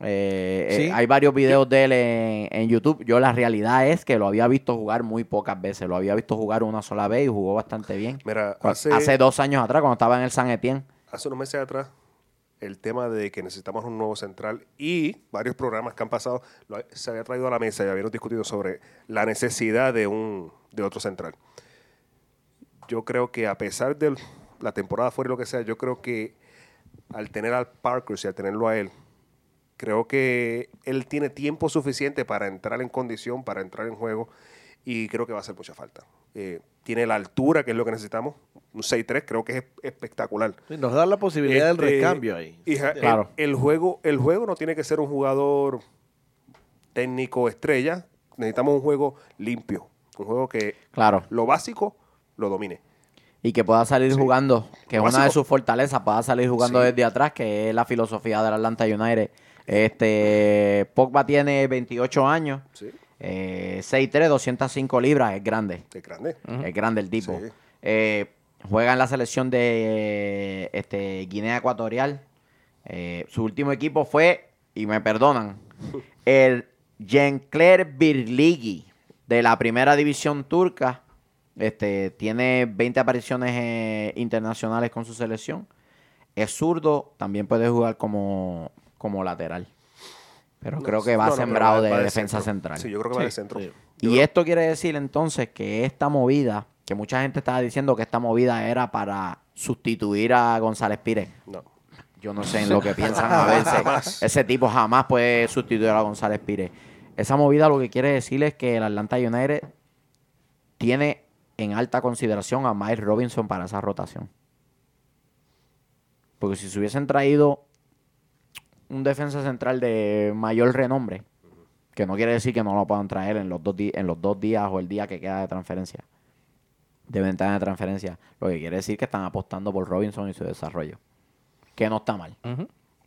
Eh, eh, hay varios videos de él en, en YouTube. Yo la realidad es que lo había visto jugar muy pocas veces. Lo había visto jugar una sola vez y jugó bastante bien.
Mira,
Cu-
hace,
Hace dos años atrás, cuando estaba en el San Etienne.
hace unos meses atrás, el tema de que necesitamos un nuevo central y varios programas que han pasado lo- se había traído a la mesa y habíamos discutido sobre la necesidad de un de otro central. Yo creo que a pesar de la temporada fuera y lo que sea, yo creo que al tener al Parker y al tenerlo a él, creo que él tiene tiempo suficiente para entrar en condición, para entrar en juego y creo que va a hacer mucha falta. Eh, tiene la altura, que es lo que necesitamos, un 6'3", creo que es espectacular.
Nos da la posibilidad del
Este,
recambio ahí.
Claro.
el, el juego, el juego no tiene que ser un jugador técnico estrella. Necesitamos un juego limpio. Un juego que
Claro.
lo básico lo domine.
Y que pueda salir
Sí.
jugando, que es una de sus fortalezas, pueda salir jugando
Sí.
desde atrás, que es la filosofía del Atlanta United. Este, Pogba tiene 28 años,
Sí,
eh, 6'3", 205 libras, es grande.
es grande.
Es grande el tipo.
Sí.
Eh, juega en la selección de este, Guinea Ecuatorial. Eh, su último equipo fue, y me perdonan, [LAUGHS] el Gencler Birligi de la primera división turca. Este, tiene 20 apariciones eh, internacionales con su selección. Es zurdo, también puede jugar como, como lateral. Pero
No,
creo que va
no,
sembrado
va-
de
va
defensa
centro.
central.
Sí, yo creo que va de centro.
sí.
Y
creo-
esto quiere decir entonces que esta movida, que mucha gente estaba diciendo que esta movida era para sustituir a González Pires.
No.
Yo no sé en lo que piensan a [LAUGHS] veces. Ese tipo jamás puede sustituir a González Pires. Esa movida lo que quiere decir es que el Atlanta United tiene en alta consideración a Mike Robinson para esa rotación. Porque si se hubiesen traído un defensa central de mayor renombre, que no quiere decir que no lo puedan traer en los dos, en los dos días o el día que queda de transferencia, de ventana de transferencia, lo que quiere decir que están apostando por Robinson y su desarrollo. Que no está mal.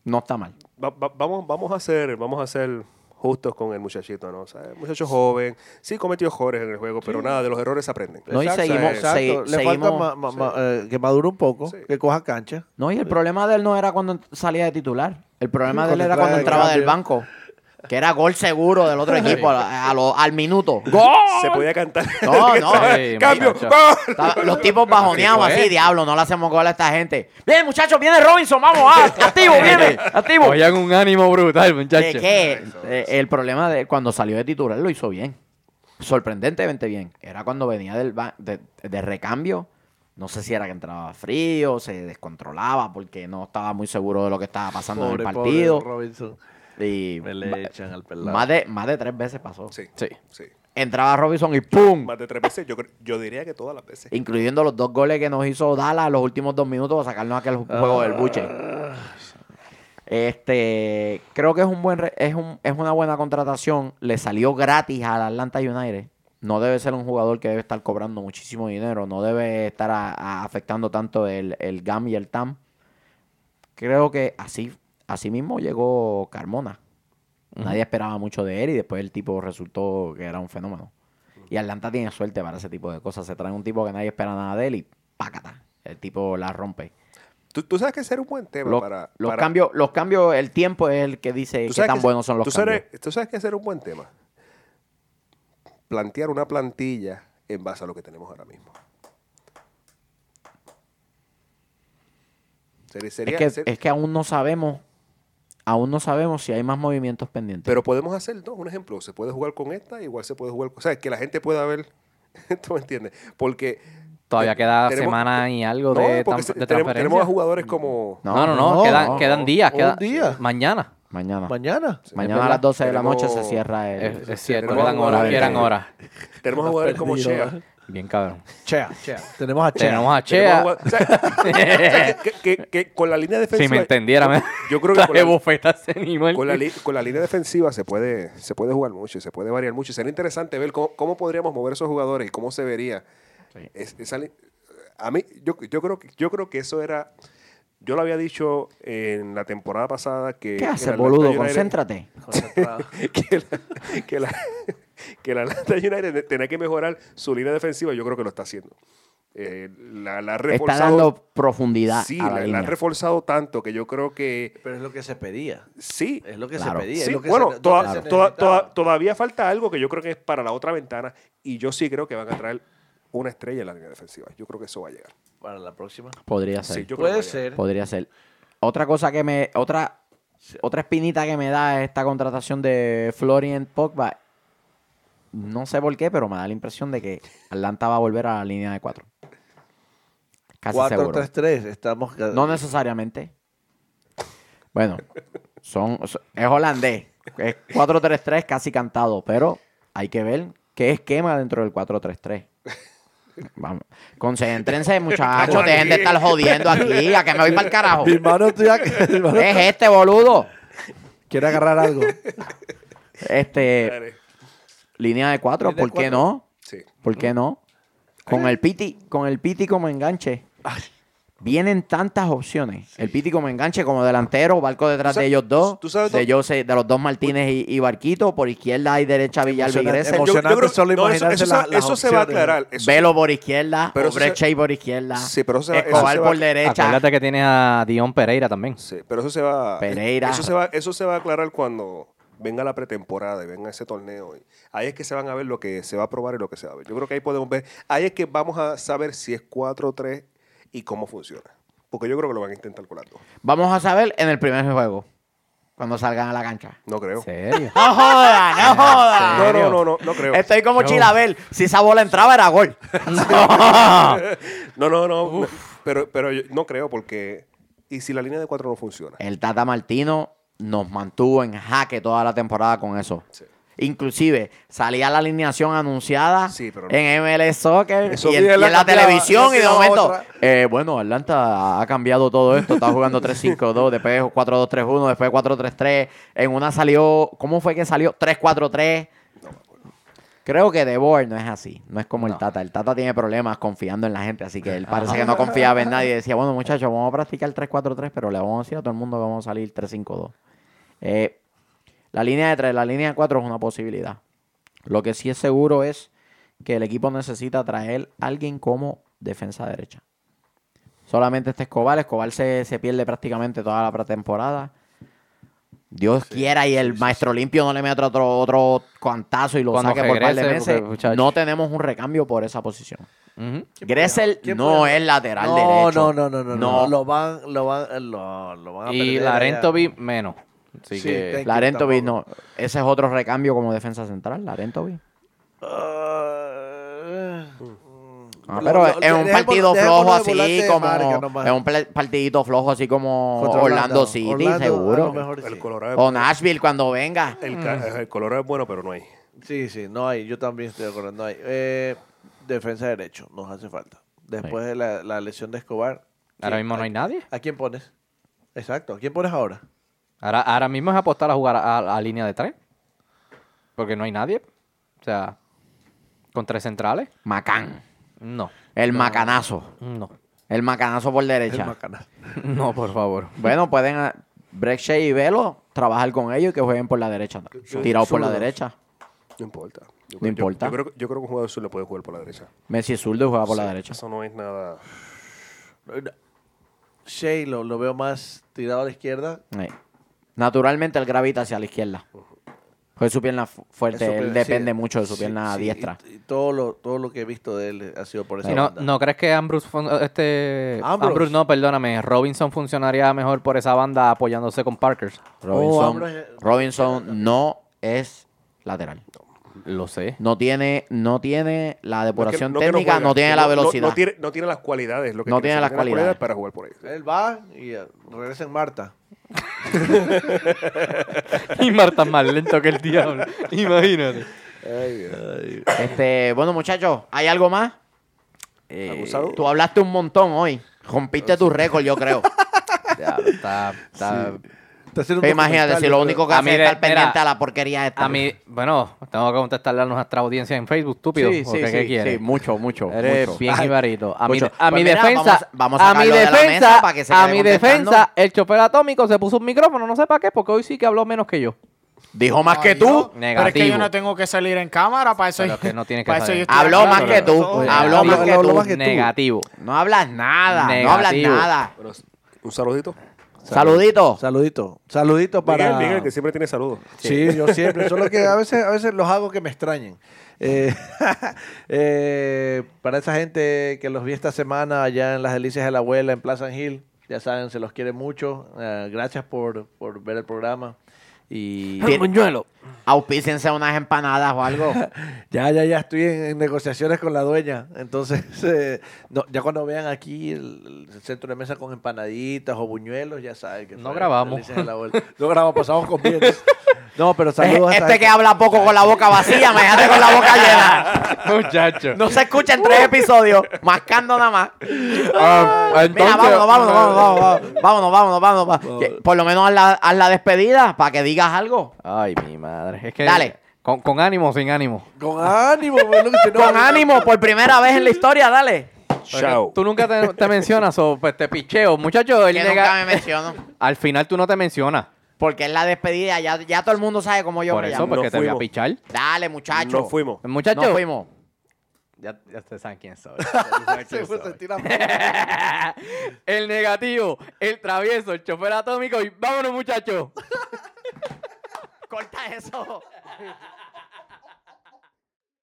No está mal.
Va- va- vamos, vamos a hacer, vamos a ser justos con el muchachito, ¿no? O sea, el muchacho joven, sí cometió errores en el juego, pero nada, de los errores aprenden.
No, y seguimos-
exacto.
segui-
Le falta
seguimos-
ma- ma- ma- eh, que madure un poco,
Sí.
que coja cancha.
No, y el problema de él no era cuando salía de titular. El problema de él era cuando entraba del banco. Que era gol seguro del otro equipo a- a lo- al minuto. ¡Gol!
Se podía cantar.
No, no. [LAUGHS]
Sí,
Cambio.
muchacho.
¡gol!
Estaba- Los tipos bajoneados así, diablo, no le hacemos gol a esta gente. Bien, muchachos, viene Robinson, vamos, ah, [LAUGHS] activo, viene, activo.
Oigan un ánimo brutal,
¿De
muchachos.
qué? Eh, el problema de cuando salió de titular lo hizo bien. Sorprendentemente bien. Era cuando venía del ba- de, de recambio. No sé si era que entraba frío, se descontrolaba porque no estaba muy seguro de lo que estaba pasando
Pobre,
en el
pobre
partido.
Robinson.
y
Me le echan al pelado.
más de, más de tres veces pasó.
Sí,
Sí.
sí.
Entraba Robinson y ¡pum!
Más de tres veces, yo, yo diría que todas las veces.
Incluyendo los dos goles que nos hizo Dallas los últimos dos minutos para sacarnos aquel juego del buche. Este, creo que es un buen re- es, un, es una buena contratación. Le salió gratis al Atlanta United. No debe ser un jugador que debe estar cobrando muchísimo dinero. No debe estar a- a- afectando tanto el, el GAM y el TAM. Creo que así, así mismo llegó Carmona. Nadie esperaba mucho de él y después el tipo resultó que era un fenómeno. Y Atlanta tiene suerte para ese tipo de cosas. Se trae un tipo que nadie espera nada de él y pácata. El tipo la rompe.
Tú, tú sabes que ese era un buen tema
Los,
para...
los
para-
cambios, los cambios, el tiempo es el que dice qué tan
que-
buenos son los
tú
cambios.
sabes- tú sabes que ese era un buen tema. Plantear una plantilla en base a lo que tenemos ahora mismo. Sería, sería-
es, que,
ser-
es que aún no sabemos, aún no sabemos si hay más movimientos pendientes.
Pero podemos hacer, ¿no? Un ejemplo, se puede jugar con esta, igual se puede jugar con... O sea, que la gente pueda ver, [LAUGHS] ¿tú me entiendes? Porque
Todavía queda
tenemos-
semana y algo
No,
de,
porque
tam-
se-
de
tenemos,
transferencia.
tenemos a jugadores como...
No, no, no,
no,
quedan,
no.
quedan días. Queda-
día.
Mañana.
Mañana.
Mañana.
Mañana a las 12 de la noche se cierra el...
Es, es cierto,
tenemos
quedan horas, quedan horas.
Tenemos a jugadores como. Shea.
Bien cabrón.
Chea, Chea. Tenemos a Chea.
Tenemos a
Tenemos a
Chea.
jugadores- [LAUGHS] o sea, que, que- que con la línea defensiva...
Si me entendiera, me
Yo creo que [LAUGHS] con la, con la con la línea defensiva se puede, se puede jugar mucho se puede variar mucho. Sería interesante ver cómo, cómo podríamos mover esos jugadores y cómo se vería. Es- esa a mí, yo, yo, creo que, yo creo que eso era... Yo lo había dicho en la temporada pasada que...
¿Qué haces, boludo?
United-
Concéntrate.
Concentrado. [LAUGHS]
que la, que la, que la Atlanta United tenía que mejorar su línea defensiva, yo creo que lo está haciendo. Eh, la, la ha
Está dando profundidad
sí,
a la,
la, ha reforzado tanto que yo creo que
Pero es lo que se pedía.
sí.
Es lo que
Claro.
se pedía.
Sí,
es lo que
bueno,
se,
toda- todavía falta algo que yo creo que es para la otra ventana y yo sí creo que van a traer una estrella en la línea defensiva. Yo creo que eso va a llegar.
Para la próxima.
Podría ser.
Sí, yo creo que
Puede ser.
Podría ser. Otra cosa que me... Otra, otra espinita que me da esta contratación de Florian Pogba. No sé por qué, pero me da la impresión de que Atlanta va a volver a la línea de 4. Casi seguro.
4-3-3. Estamos.
No necesariamente. Bueno, son, so- es holandés. Es 4-3-3 casi cantado, pero hay que ver qué esquema dentro del 4-3-3. Vamos. Concéntrense, [LAUGHS] muchachos. Dejen de estar jodiendo aquí. A que me voy para el carajo.
Mi hermano, estoy. Mi hermano
Es este, boludo.
quiere agarrar algo.
Este,
Dale.
línea de 4,
Línea de
¿por qué
cuatro.
no?
Sí.
¿Por qué no? Con el Piti, con el Piti como enganche. Vienen tantas opciones. El Piti como enganche, como delantero, Barco detrás
Tú
de ellos dos.
tú sabes
de, Jose- de los dos Martínez y, y Barquito. Por izquierda y derecha Villalba y
solo
no, eso- se-
las
eso se va a aclarar. Eso-
Velo por izquierda,
Pero se-
por izquierda.
Sí, pero eso se va- eso
Escobar
se va-
por derecha.
Acuérdate que tienes a Dion Pereira también.
Sí, pero eso se va.
Pereira.
Eso se va, eso se va a aclarar cuando venga la pretemporada y venga ese torneo. y ahí es que se van a ver lo que se va a probar y lo que se va a ver. Yo creo que ahí podemos ver. Ahí es que vamos a saber si es 4-3 y cómo funciona. Porque yo creo que lo van a intentar con las dos.
Vamos a saber en el primer juego. Cuando salgan a la cancha.
No creo.
¿En serio? [LAUGHS]
No joda, no joda.
No, no, no, no, no creo.
Estoy como Chilabel. Si esa bola entraba, era gol. [LAUGHS] [LAUGHS]
No, no, no. no, Pero, pero yo no creo porque. ¿Y si la línea de 4 no funciona?
El Tata Martino nos mantuvo en jaque toda la temporada con eso.
Sí.
Inclusive salía la alineación anunciada
Sí, pero no.
en MLS Soccer
Eso
y en, y
la
en la
cambiaba,
televisión
la
y de momento, eh, bueno, Atlanta ha cambiado todo esto, está jugando 3-5-2, [LAUGHS] después 4-2-3-1, después 4-3-3, en una salió, ¿cómo fue que salió? 3-4-3. Creo que De Boer no es así, no es como el Tata. El Tata tiene problemas confiando en la gente, así que él parece que no confiaba en nadie. Decía, bueno, muchachos, vamos a practicar 3-4-3, pero le vamos a decir a todo el mundo que vamos a salir 3-5-2. Eh, la línea de 3, la línea de 4 es una posibilidad. Lo que sí es seguro es que el equipo necesita traer a alguien como defensa derecha. Solamente este Escobar. Escobar se, se pierde prácticamente toda la pretemporada. Dios quiera y el maestro limpio no le mete otro, otro cuantazo y lo
Cuando
saque por par de
regrese,
meses.
porque.
No tenemos un recambio por esa posición.
Ujú.
Gressel
¿Quién
no
puede-
es lateral
no,
derecho.
No, no, no, no, no. Lo van, lo van, lo, lo van a
Y Larentovi menos. Así
Sí,
que...
Larentovi no. Ese es otro recambio como defensa central. Larentovi.
Ah,
Ah,
Lo-
pero
lo-
en un partido flojo
de
así
de
como en un partidito flojo así como Orlando, City, seguro. O Nashville cuando venga.
el, ca- el Colorado es bueno, pero no hay.
Sí, sí, no hay. Yo también estoy de acuerdo. No hay. Eh, defensa derecho, nos hace falta. Después de la, la lesión de Escobar.
Ahora
¿quién-
mismo no hay nadie.
¿A quién pones? Exacto. ¿A quién pones ahora?
Ahora, ahora mismo es apostar a jugar a, a- a línea de tres. Porque no hay nadie. O sea, con tres centrales.
Macán.
No.
El macanazo.
No.
El macanazo por
El
derecha.
Macanal. [LAUGHS]
No, por favor.
bueno, pueden ah, Break Shea y Velo trabajar con ellos y que jueguen por la derecha. Tirados por la derecha.
No importa. Yo
No
yo-
importa.
Yo, creo, yo creo que un jugador sur le puede jugar por la derecha.
Messi es zurdo y juega por la derecha.
Eso no es nada.
Shea lo, lo veo más tirado a la izquierda.
Sí. Naturalmente él gravita hacia la izquierda. Pues su pierna fu- fuerte, él depende
sí,
mucho de su
sí,
pierna
sí,
diestra.
Y, y todo, lo, todo lo que he visto de él ha sido por esa
¿Y no,
banda.
¿No crees que Ambrose, este,
Ambrose.
Ambrose, no, perdóname, Robinson funcionaría mejor por esa banda apoyándose con Parker?
Robinson,
Ambrose-
Robinson no es lateral.
Lo sé.
No tiene, no tiene la
No es que-
depuración
no que no
técnica, no, tiene la velocidad.
No, tiene, no tiene las cualidades. Lo que
No tiene las cualidades.
para jugar por ahí.
Él va y regresa en Marta. [LAUGHS]
Y Marta es más lento que el diablo. Imagínate.
Este, bueno, muchachos, ¿hay algo más? Eh, tú hablaste un montón hoy. Rompiste tu récord, yo creo. [LAUGHS]
Está, está-
Está
imagínate, si lo único que hace es estar pendiente a la porquería esta.
A mí, bueno, tengo que contestarle a nuestra audiencia en Facebook, estúpido.
sí,
porque
sí,
¿qué
sí,
quieres?
sí, mucho, mucho.
Eres
mucho.
bien ibarito. A mi,
Mucho.
a mi
Pues mira,
defensa,
vamos a- vamos a
a mi
sacarlo de la
defensa,
mesa para que se
a mi defensa, el chofer atómico se puso un micrófono, no sé para qué, porque hoy sí que habló menos que yo.
Dijo más que tú.
no. Pero es que
Negativo.
yo no tengo que salir en cámara para eso.
Pero que no tiene que salir.
Habló más que tú.
Oye,
Habló más que
habló
tú.
más que tú.
Negativo.
No hablas nada. No hablas
Negativo.
nada.
Un saludito.
Saludito.
Saludito. Saludito para...
Miguel, Miguel, que siempre tiene saludos.
Sí, yo siempre. Solo que a veces, a veces los hago que me extrañen. Eh, [LAUGHS] eh, para esa gente que los vi esta semana allá en las delicias de la abuela en Plaza Hill, ya saben, se los quiere mucho. Eh, gracias por, por ver el programa. Y
Buñuelo.
Auspíciense unas empanadas o algo. [LAUGHS]
ya, ya, ya estoy en, en negociaciones con la dueña. Entonces, [LAUGHS] eh, no, ya cuando vean aquí el, el centro de mesa con empanaditas o buñuelos, ya saben que
No
fue
grabamos.
La. No grabamos, pasamos con bienes. [LAUGHS] No, pero saludos a
este que habla poco con la boca vacía, me dejaste con la boca llena.
Muchacho.
No se escucha en tres episodios, mascando nada más.
Ah,
Mira,
entonces-
vámonos, vámonos, vámonos, vámonos, vámonos, vámonos, vámonos, vámonos. Que Por lo menos haz la, haz la despedida para que digas algo.
Ay, mi madre. Es que
Dale.
Con, con ánimo o sin ánimo.
Con ánimo, bueno, que si no-
Con ánimo, por primera vez en la historia, dale.
Chao.
Tú nunca te, te mencionas o pues te picheo. Muchacho, el
Que
nega-
nunca me menciono. [LAUGHS]
al final tú no te mencionas.
Porque es la despedida, ya, ya todo el mundo sabe cómo yo
Por
me
eso,
llamo.
porque te voy a
fuimos.
pichar.
Dale, muchacho.
No fuimos.
Muchacho,
No fuimos.
Ya, ya ustedes saben quién soy. [LAUGHS]
Se fue amor. [LAUGHS]
el negativo, el travieso, el chofer atómico y vámonos muchachos.
Corta [LAUGHS] eso.